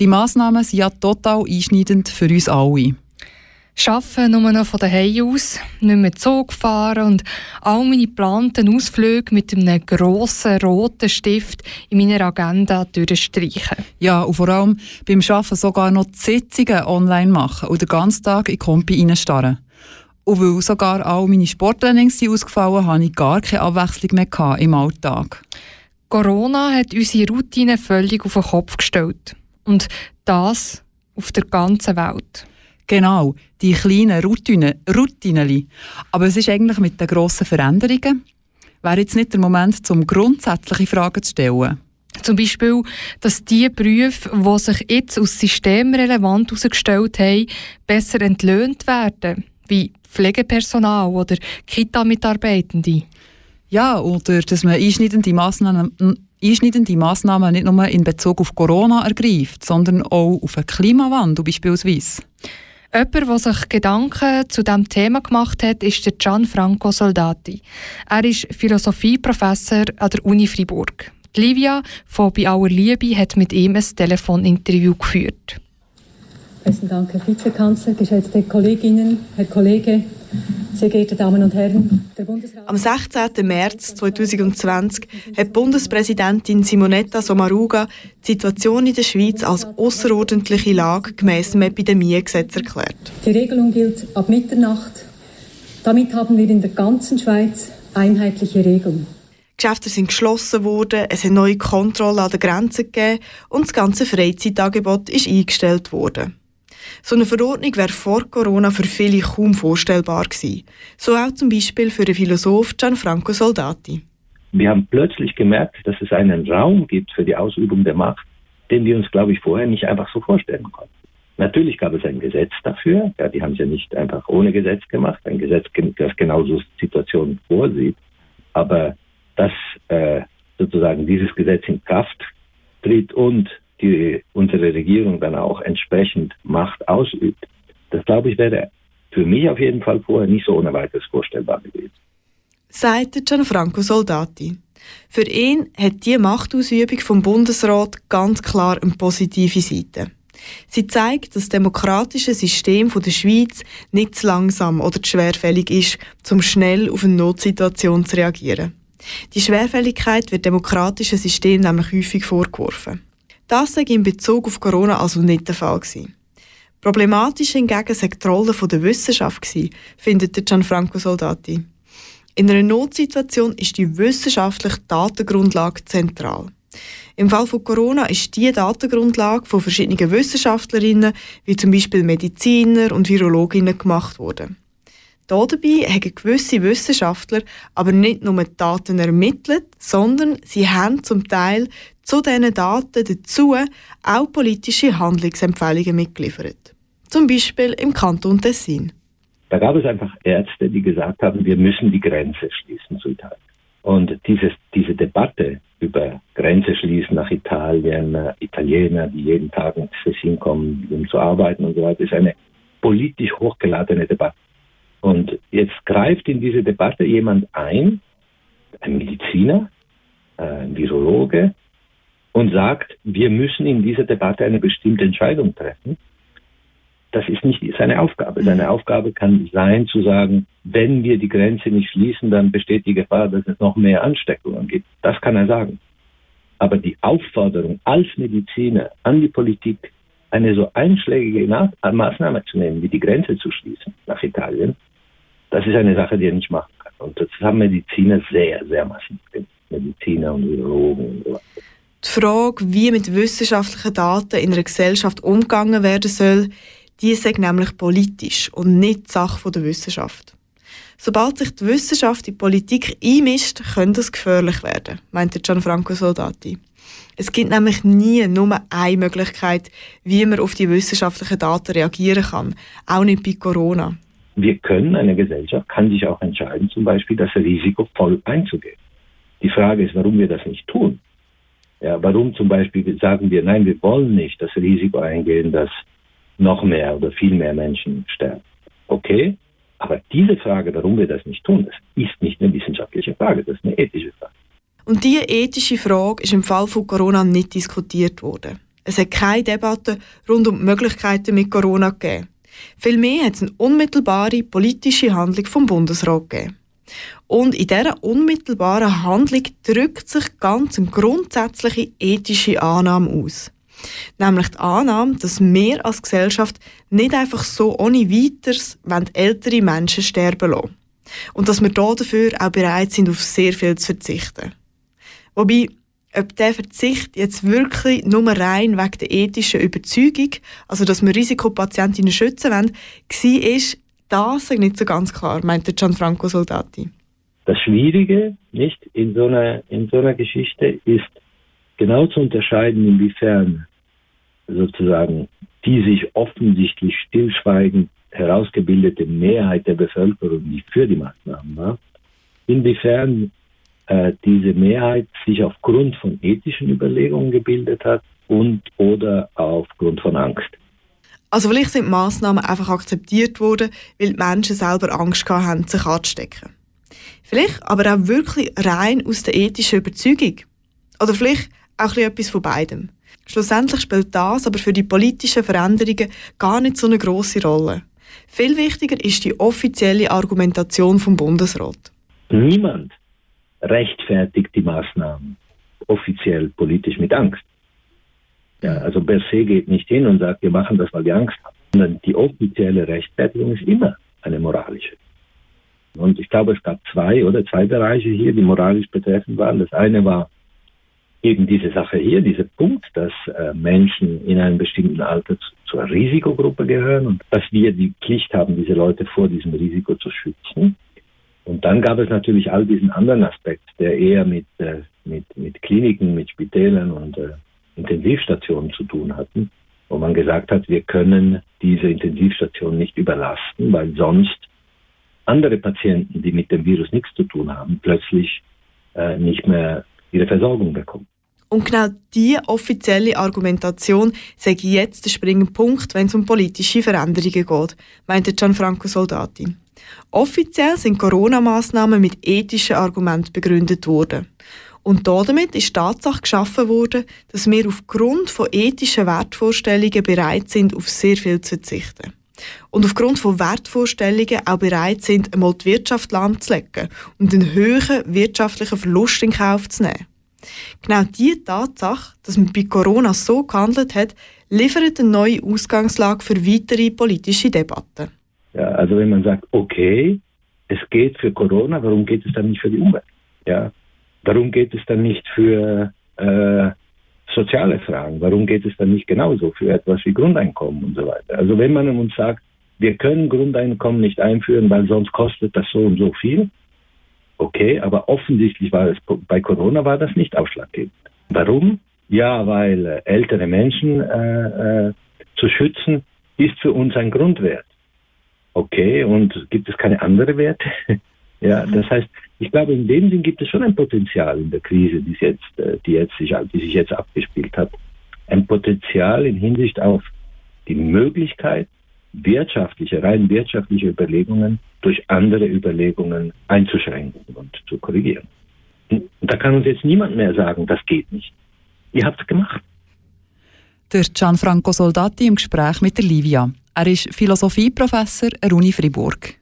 Die Massnahmen sind ja total einschneidend für uns alle. Arbeiten nur noch von daheim aus, nicht mehr Zug fahren und all meine geplanten Ausflüge mit einem grossen roten Stift in meiner Agenda durchstreichen. Ja, und vor allem beim Arbeiten sogar noch die Sitzungen online machen und den ganzen Tag in die Kompi reinstarren. Und weil sogar all meine Sporttrainings sind ausgefallen hatte ich gar keine Abwechslung mehr im Alltag. Corona hat unsere Routine völlig auf den Kopf gestellt. Und das auf der ganzen Welt. Genau, die kleinen Routinen, Routineli. Aber es ist eigentlich mit den grossen Veränderungen. Wäre jetzt nicht der Moment, um grundsätzliche Fragen zu stellen. Zum Beispiel, dass die Berufe, die sich jetzt aus systemrelevant herausgestellt haben, besser entlöhnt werden, wie Pflegepersonal oder Kita-Mitarbeitende. Ja, oder dass man einschneidende Massnahmen, einschneidende Massnahmen nicht nur in Bezug auf Corona ergreift, sondern auch auf den Klimawandel beispielsweise. Jemand, der sich Gedanken zu diesem Thema gemacht hat, ist der Gianfranco Soldati. Er ist Philosophieprofessor an der Uni Fribourg. Die Livia von «Bei aller Liebe» hat mit ihm ein Telefoninterview geführt. Besten Dank, Herr Vizekanzler, geschätzte Kolleginnen, Herr Kollege, sehr geehrte Damen und Herren. Am 16. März 2020 hat Bundespräsidentin Simonetta Sommaruga die Situation in der Schweiz als außerordentliche Lage gemäss dem Epidemiegesetz erklärt. Die Regelung gilt ab Mitternacht. Damit haben wir in der ganzen Schweiz einheitliche Regeln. Geschäfte sind geschlossen worden, es hat neue Kontrollen an den Grenzen gegeben und das ganze Freizeitangebot ist eingestellt worden. So eine Verordnung wäre vor Corona für viele kaum vorstellbar gewesen. So auch zum Beispiel für den Philosoph Gianfranco Soldati. Wir haben plötzlich gemerkt, dass es einen Raum gibt für die Ausübung der Macht, den wir uns, glaube ich, vorher nicht einfach so vorstellen konnten. Natürlich gab es ein Gesetz dafür. Ja, die haben es ja nicht einfach ohne Gesetz gemacht. Ein Gesetz, das genauso Situationen vorsieht. Aber dass äh, sozusagen dieses Gesetz in Kraft tritt und die unsere Regierung dann auch entsprechend Macht ausübt, das glaube ich wäre für mich auf jeden Fall vorher nicht so ohne weiteres vorstellbar gewesen. Sagt Gianfranco Soldati. Für ihn hat die Machtausübung vom Bundesrat ganz klar eine positive Seite. Sie zeigt, dass das demokratische System der Schweiz nicht zu langsam oder zu schwerfällig ist, um schnell auf eine Notsituation zu reagieren. Die Schwerfälligkeit wird demokratischen Systemen nämlich häufig vorgeworfen. Das sei in Bezug auf Corona also nicht der Fall gewesen. Problematisch hingegen sei die Rolle der Wissenschaft gewesen, findet Gianfranco Soldati. In einer Notsituation ist die wissenschaftliche Datengrundlage zentral. Im Fall von Corona ist die Datengrundlage von verschiedenen Wissenschaftlerinnen, wie zum Beispiel Mediziner und Virologinnen, gemacht worden. Dabei haben gewisse Wissenschaftler aber nicht nur Daten ermittelt, sondern sie haben zum Teil zu diesen Daten dazu auch politische Handlungsempfehlungen mitgeliefert. Zum Beispiel im Kanton Tessin. Da gab es einfach Ärzte, die gesagt haben, wir müssen die Grenze schließen zu Italien. Und dieses, diese Debatte über Grenze schließen nach Italien, äh, Italiener, die jeden Tag ins Tessin kommen, um zu arbeiten und so weiter, ist eine politisch hochgeladene Debatte. Und jetzt greift in diese Debatte jemand ein, ein Mediziner, äh, ein Virologe, und sagt, wir müssen in dieser Debatte eine bestimmte Entscheidung treffen. Das ist nicht seine Aufgabe. Seine Aufgabe kann sein zu sagen, wenn wir die Grenze nicht schließen, dann besteht die Gefahr, dass es noch mehr Ansteckungen gibt. Das kann er sagen. Aber die Aufforderung als Mediziner an die Politik, eine so einschlägige Maßnahme zu nehmen, wie die Grenze zu schließen nach Italien, das ist eine Sache, die er nicht machen kann. Und das haben Mediziner sehr, sehr massiv gemacht. Mediziner und Virologen und so weiter. Die Frage, wie mit wissenschaftlichen Daten in einer Gesellschaft umgegangen werden soll, die ist nämlich politisch und nicht Sache der Wissenschaft. Sobald sich die Wissenschaft in die Politik einmischt, könnte es gefährlich werden, meinte Gianfranco Soldati. Es gibt nämlich nie nur eine Möglichkeit, wie man auf die wissenschaftlichen Daten reagieren kann, auch nicht bei Corona wir können, eine Gesellschaft kann sich auch entscheiden, zum Beispiel das Risiko voll einzugehen. Die Frage ist, warum wir das nicht tun. Ja, warum zum Beispiel sagen wir, nein, wir wollen nicht das Risiko eingehen, dass noch mehr oder viel mehr Menschen sterben. Okay, aber diese Frage, warum wir das nicht tun, das ist nicht eine wissenschaftliche Frage, das ist eine ethische Frage. Und diese ethische Frage ist im Fall von Corona nicht diskutiert worden. Es hat keine Debatte rund um die Möglichkeiten mit Corona gegeben. Vielmehr hat es eine unmittelbare politische Handlung vom Bundesrat gegeben. Und in dieser unmittelbaren Handlung drückt sich ganz eine grundsätzliche ethische Annahme aus. Nämlich die Annahme, dass wir als Gesellschaft nicht einfach so ohne weiteres ältere Menschen sterben lassen. Und dass wir dafür auch bereit sind, auf sehr viel zu verzichten. Wobei, ob der Verzicht jetzt wirklich nur rein wegen der ethischen Überzeugung, also dass wir Risikopatientinnen schützen wollen, war, ist das nicht so ganz klar, meinte Gianfranco Soldati. Das Schwierige nicht in so einer, in so einer Geschichte ist genau zu unterscheiden, inwiefern sozusagen die sich offensichtlich stillschweigend herausgebildete Mehrheit der Bevölkerung, die für die Maßnahmen war, inwiefern äh, diese Mehrheit sich aufgrund von ethischen Überlegungen gebildet hat und oder aufgrund von Angst. Also vielleicht sind Maßnahmen einfach akzeptiert worden, weil die Menschen selber Angst haben, sich anzustecken. Vielleicht aber auch wirklich rein aus der ethischen Überzeugung. Oder vielleicht auch etwas von beidem. Schlussendlich spielt das aber für die politischen Veränderungen gar nicht so eine große Rolle. Viel wichtiger ist die offizielle Argumentation vom Bundesrat. Niemand rechtfertigt die Maßnahmen offiziell politisch mit Angst. Ja, also per se geht nicht hin und sagt, wir machen das, weil wir Angst haben, sondern die offizielle Rechtfertigung ist immer eine moralische. Und ich glaube, es gab zwei oder zwei Bereiche hier, die moralisch betreffend waren. Das eine war eben diese Sache hier, dieser Punkt, dass äh, Menschen in einem bestimmten Alter zu, zur Risikogruppe gehören und dass wir die Pflicht haben, diese Leute vor diesem Risiko zu schützen. Und dann gab es natürlich all diesen anderen Aspekt, der eher mit, äh, mit, mit Kliniken, mit Spitälern und äh, Intensivstationen zu tun hatten, wo man gesagt hat, wir können diese Intensivstationen nicht überlasten, weil sonst andere Patienten, die mit dem Virus nichts zu tun haben, plötzlich äh, nicht mehr ihre Versorgung bekommen. Und genau diese offizielle Argumentation ich jetzt der springende Punkt, wenn es um politische Veränderungen geht, meinte Gianfranco Soldati. Offiziell sind Corona-Massnahmen mit ethischen Argumenten begründet worden. Und damit ist die Tatsache geschaffen worden, dass wir aufgrund von ethischen Wertvorstellungen bereit sind, auf sehr viel zu verzichten. Und aufgrund von Wertvorstellungen auch bereit sind, einmal die Wirtschaft lahmzulegen und einen hohen wirtschaftlichen Verlust in Kauf zu nehmen. Genau diese Tatsache, dass man bei Corona so gehandelt hat, liefert eine neue Ausgangslage für weitere politische Debatten. Ja, also wenn man sagt, okay, es geht für Corona, warum geht es dann nicht für die Umwelt? Ja, warum geht es dann nicht für äh, soziale Fragen? Warum geht es dann nicht genauso für etwas wie Grundeinkommen und so weiter? Also wenn man uns sagt, wir können Grundeinkommen nicht einführen, weil sonst kostet das so und so viel, okay, aber offensichtlich war es bei Corona war das nicht ausschlaggebend. Warum? Ja, weil äh, ältere Menschen äh, äh, zu schützen ist für uns ein Grundwert. Okay, und gibt es keine andere Werte? (laughs) ja, das heißt, ich glaube, in dem Sinn gibt es schon ein Potenzial in der Krise, die, jetzt, äh, die, jetzt sich, die sich jetzt abgespielt hat. Ein Potenzial in Hinsicht auf die Möglichkeit, wirtschaftliche, rein wirtschaftliche Überlegungen durch andere Überlegungen einzuschränken und zu korrigieren. Und da kann uns jetzt niemand mehr sagen, das geht nicht. Ihr habt es gemacht. Der Gianfranco Soldati im Gespräch mit der Livia. Er ist Philosophieprofessor an der Uni Fribourg.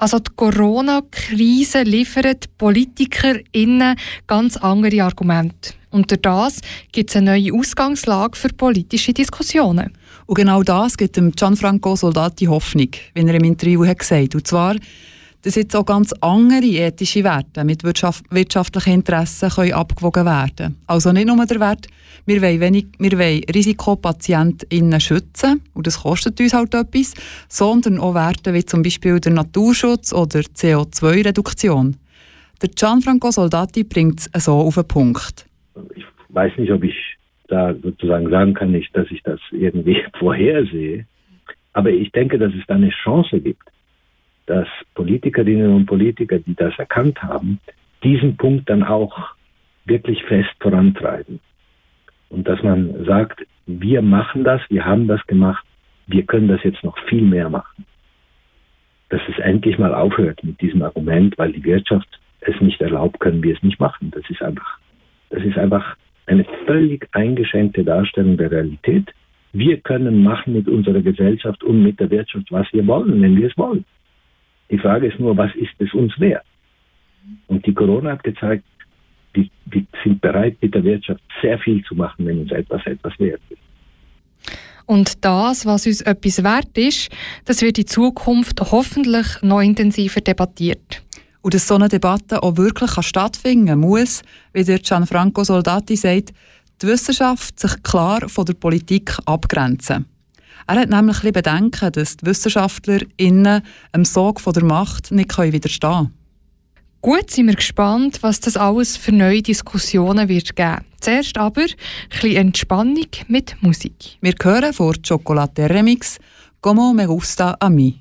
Also die Corona-Krise liefert PolitikerInnen ganz andere Argumente. Und durch das gibt es eine neue Ausgangslage für politische Diskussionen. Und genau das gibt dem Gianfranco Soldati Hoffnung, wie er im Interview hat gesagt Und zwar, dass jetzt auch ganz andere ethische Werte mit wirtschaftlichen Interessen können abgewogen werden Also nicht nur der Wert, wir wollen, wenig, wir wollen RisikopatientInnen schützen, und das kostet uns halt etwas, sondern auch Werte wie zum Beispiel der Naturschutz oder CO2-Reduktion. Der Gianfranco Soldati bringt es so auf den Punkt. Ich weiß nicht, ob ich da sozusagen sagen kann, nicht, dass ich das irgendwie (laughs) vorhersehe, aber ich denke, dass es da eine Chance gibt dass Politikerinnen und Politiker, die das erkannt haben, diesen Punkt dann auch wirklich fest vorantreiben. Und dass man sagt, wir machen das, wir haben das gemacht, wir können das jetzt noch viel mehr machen. Dass es endlich mal aufhört mit diesem Argument, weil die Wirtschaft es nicht erlaubt, können wir es nicht machen. Das ist einfach, das ist einfach eine völlig eingeschränkte Darstellung der Realität. Wir können machen mit unserer Gesellschaft und mit der Wirtschaft, was wir wollen, wenn wir es wollen. Die Frage ist nur, was ist es uns wert? Und die Corona hat gezeigt, wir, wir sind bereit, mit der Wirtschaft sehr viel zu machen, wenn uns etwas etwas wert ist. Und das, was uns etwas wert ist, das wird in Zukunft hoffentlich noch intensiver debattiert. Und dass so eine Debatte auch wirklich stattfinden muss, wie der Gianfranco Soldati sagt, die Wissenschaft sich klar von der Politik abgrenzen. Er hat nämlich ein Bedenken, dass die WissenschaftlerInnen dem Sog von der Macht nicht widerstehen können. Gut, sind wir gespannt, was das alles für neue Diskussionen wird geben. Zuerst aber ein bisschen Entspannung mit Musik. Wir hören vor Chocolate Remix «Como me gusta a mí».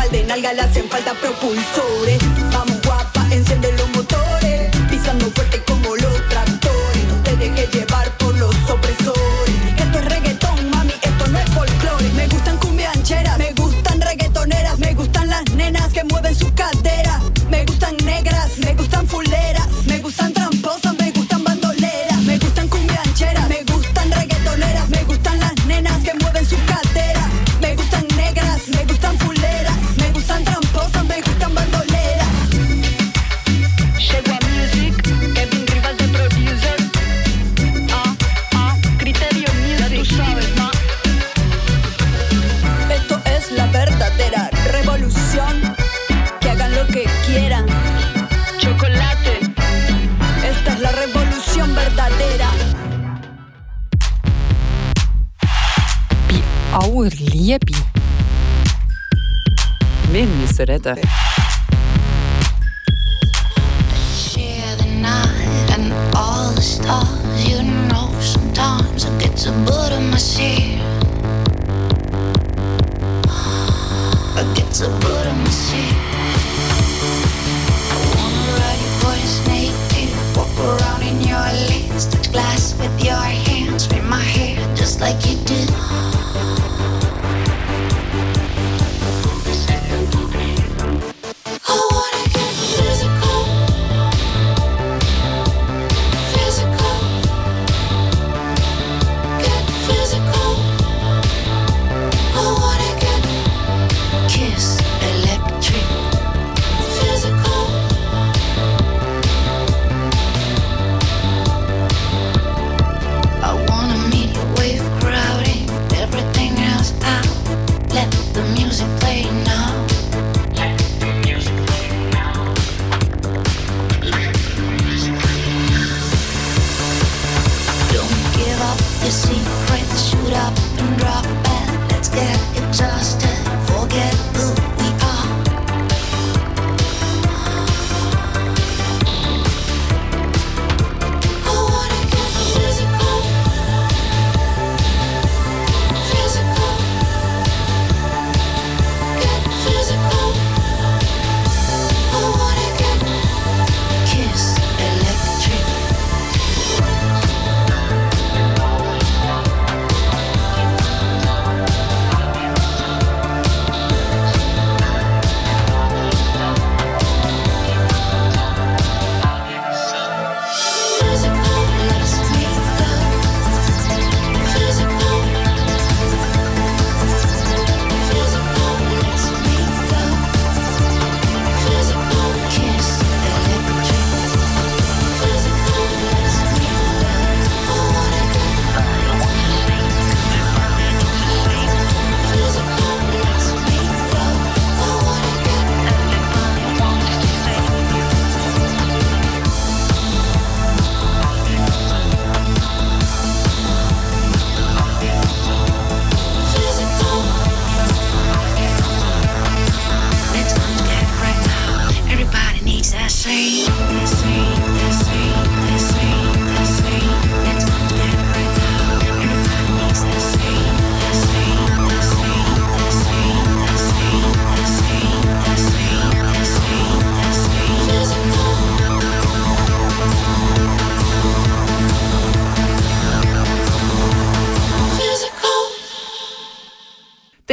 par de nalgas le hacen falta propulsores. Vamos guapa, enciende zetten.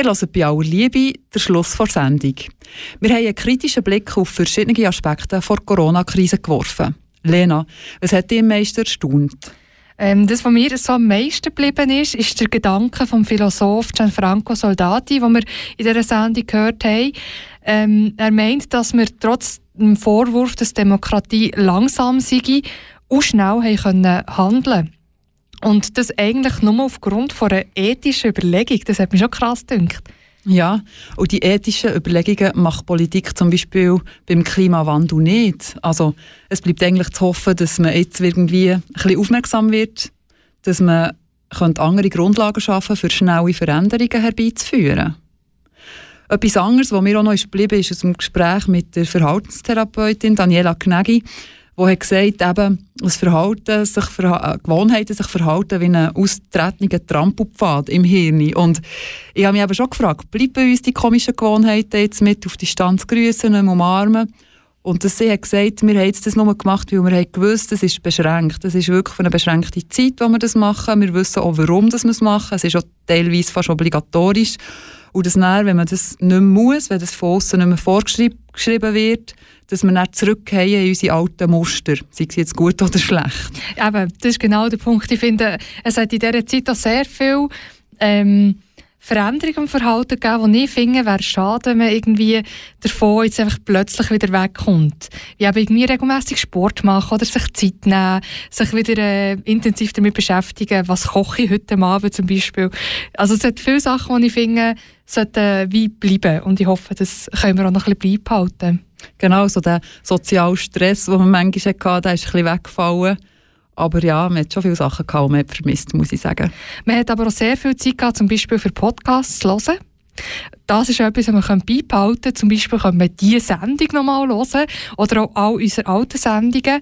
Hört bei aller Liebe der Schluss vor Sendung. Wir haben einen kritischen Blick auf verschiedene Aspekte der Corona-Krise geworfen. Lena, was hat dich am meisten erstaunt? Ähm, das, was mir so am meisten geblieben ist, ist der Gedanke vom Philosoph Gianfranco Soldati, den wir in dieser Sendung gehört haben. Ähm, er meint, dass wir trotz dem Vorwurf, dass Demokratie langsam sei, auch schnell haben können handeln Und das eigentlich nur aufgrund von einer ethischen Überlegung. Das hat mich schon krass gedacht. Ja, und die ethischen Überlegungen macht Politik zum Beispiel beim Klimawandel nicht. Also es bleibt eigentlich zu hoffen, dass man jetzt irgendwie ein bisschen aufmerksam wird, dass man könnte andere Grundlagen schaffen für schnelle Veränderungen herbeizuführen. Etwas anderes, was mir auch noch ist geblieben ist aus dem Gespräch mit der Verhaltenstherapeutin Daniela Gnegi, die hat gesagt, eben, das Verhalten sich, Verha äh, Gewohnheiten sich verhalten wie ein austretender Trampelpfad im Hirn. Und ich habe mich eben schon gefragt, bleiben uns die komischen Gewohnheiten jetzt mit auf Distanz grüßen und umarmen? Und das sie hat gesagt, wir haben das nur gemacht, weil wir haben gewusst, es ist beschränkt. Es ist wirklich für eine beschränkte Zeit, wo wir das machen. Wir wissen auch, warum das wir es machen. Es ist auch teilweise fast obligatorisch. Und das dann, wenn man das nicht mehr muss, wenn das von nicht mehr vorgeschrieben wird, dass wir dann zurückgehen in unsere alten Muster, sei es jetzt gut oder schlecht. Eben, das ist genau der Punkt. Ich finde, es hat in dieser Zeit auch sehr viel ähm, Veränderungen im Verhalten gegeben, die ich finde, wäre schade, wenn man irgendwie davon jetzt einfach plötzlich wieder wegkommt. Wie eben irgendwie regelmäßig Sport machen oder sich Zeit nehmen, sich wieder äh, intensiv damit beschäftigen, was koche ich heute Abend zum Beispiel. Also es hat viele Sachen, die ich finde, sollten wie bleiben und ich hoffe, das können wir auch noch ein bisschen beibehalten. Genau, so der soziale Stress, den man manchmal hatte, der ist ein bisschen weggefallen. Aber ja, man hat schon viele Sachen gehabt, die man vermisst, muss ich sagen. Man hat aber auch sehr viel Zeit gehabt, zum Beispiel für Podcasts zu hören. Das ist etwas, was man beibehalten kann. Zum Beispiel kann man diese Sendung nochmal hören oder auch all unsere alten Sendungen.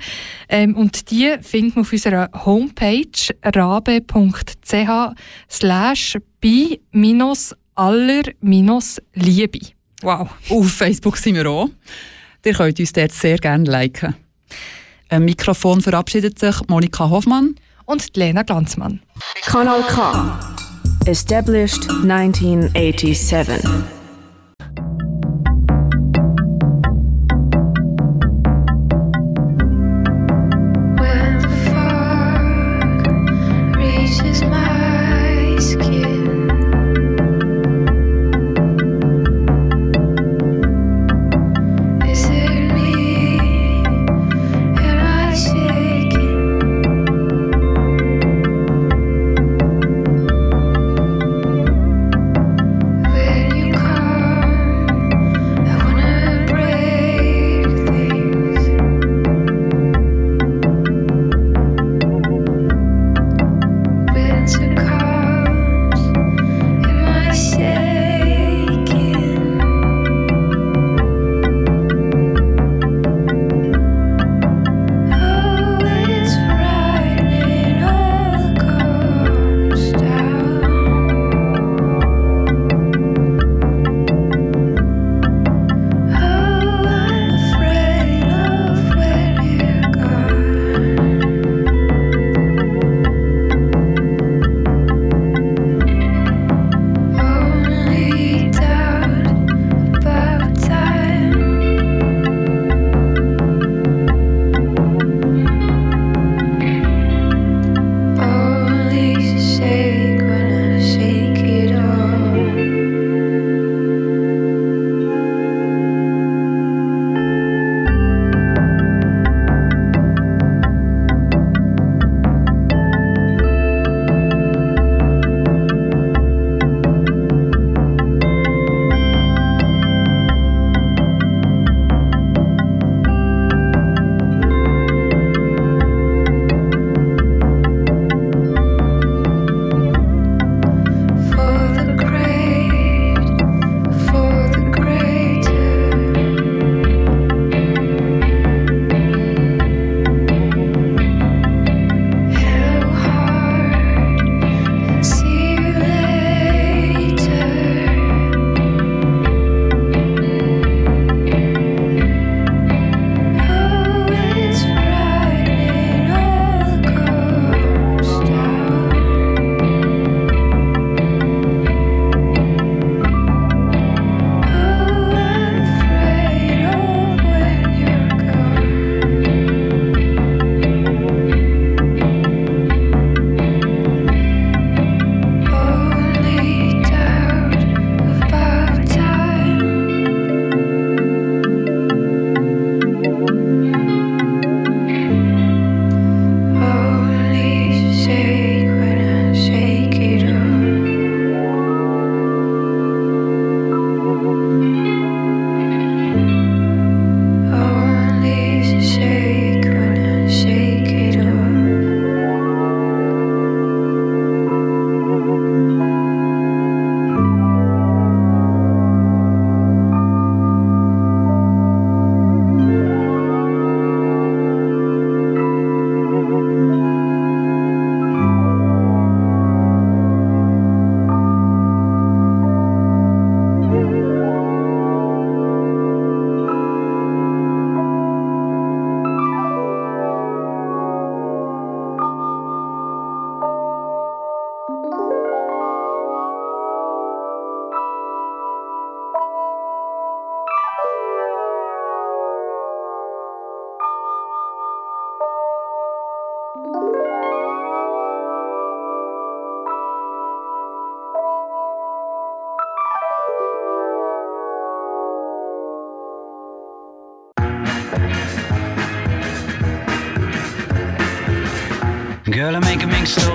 Ähm, und die findet man auf unserer Homepage rabe.ch slash bi-aller-liebe. Wow. Auf Facebook sind wir auch. Ihr könnt uns dort sehr gerne liken. Ein Mikrofon verabschiedet sich Monika Hoffmann und Lena Glanzmann. Kanal K. Established 1987. So.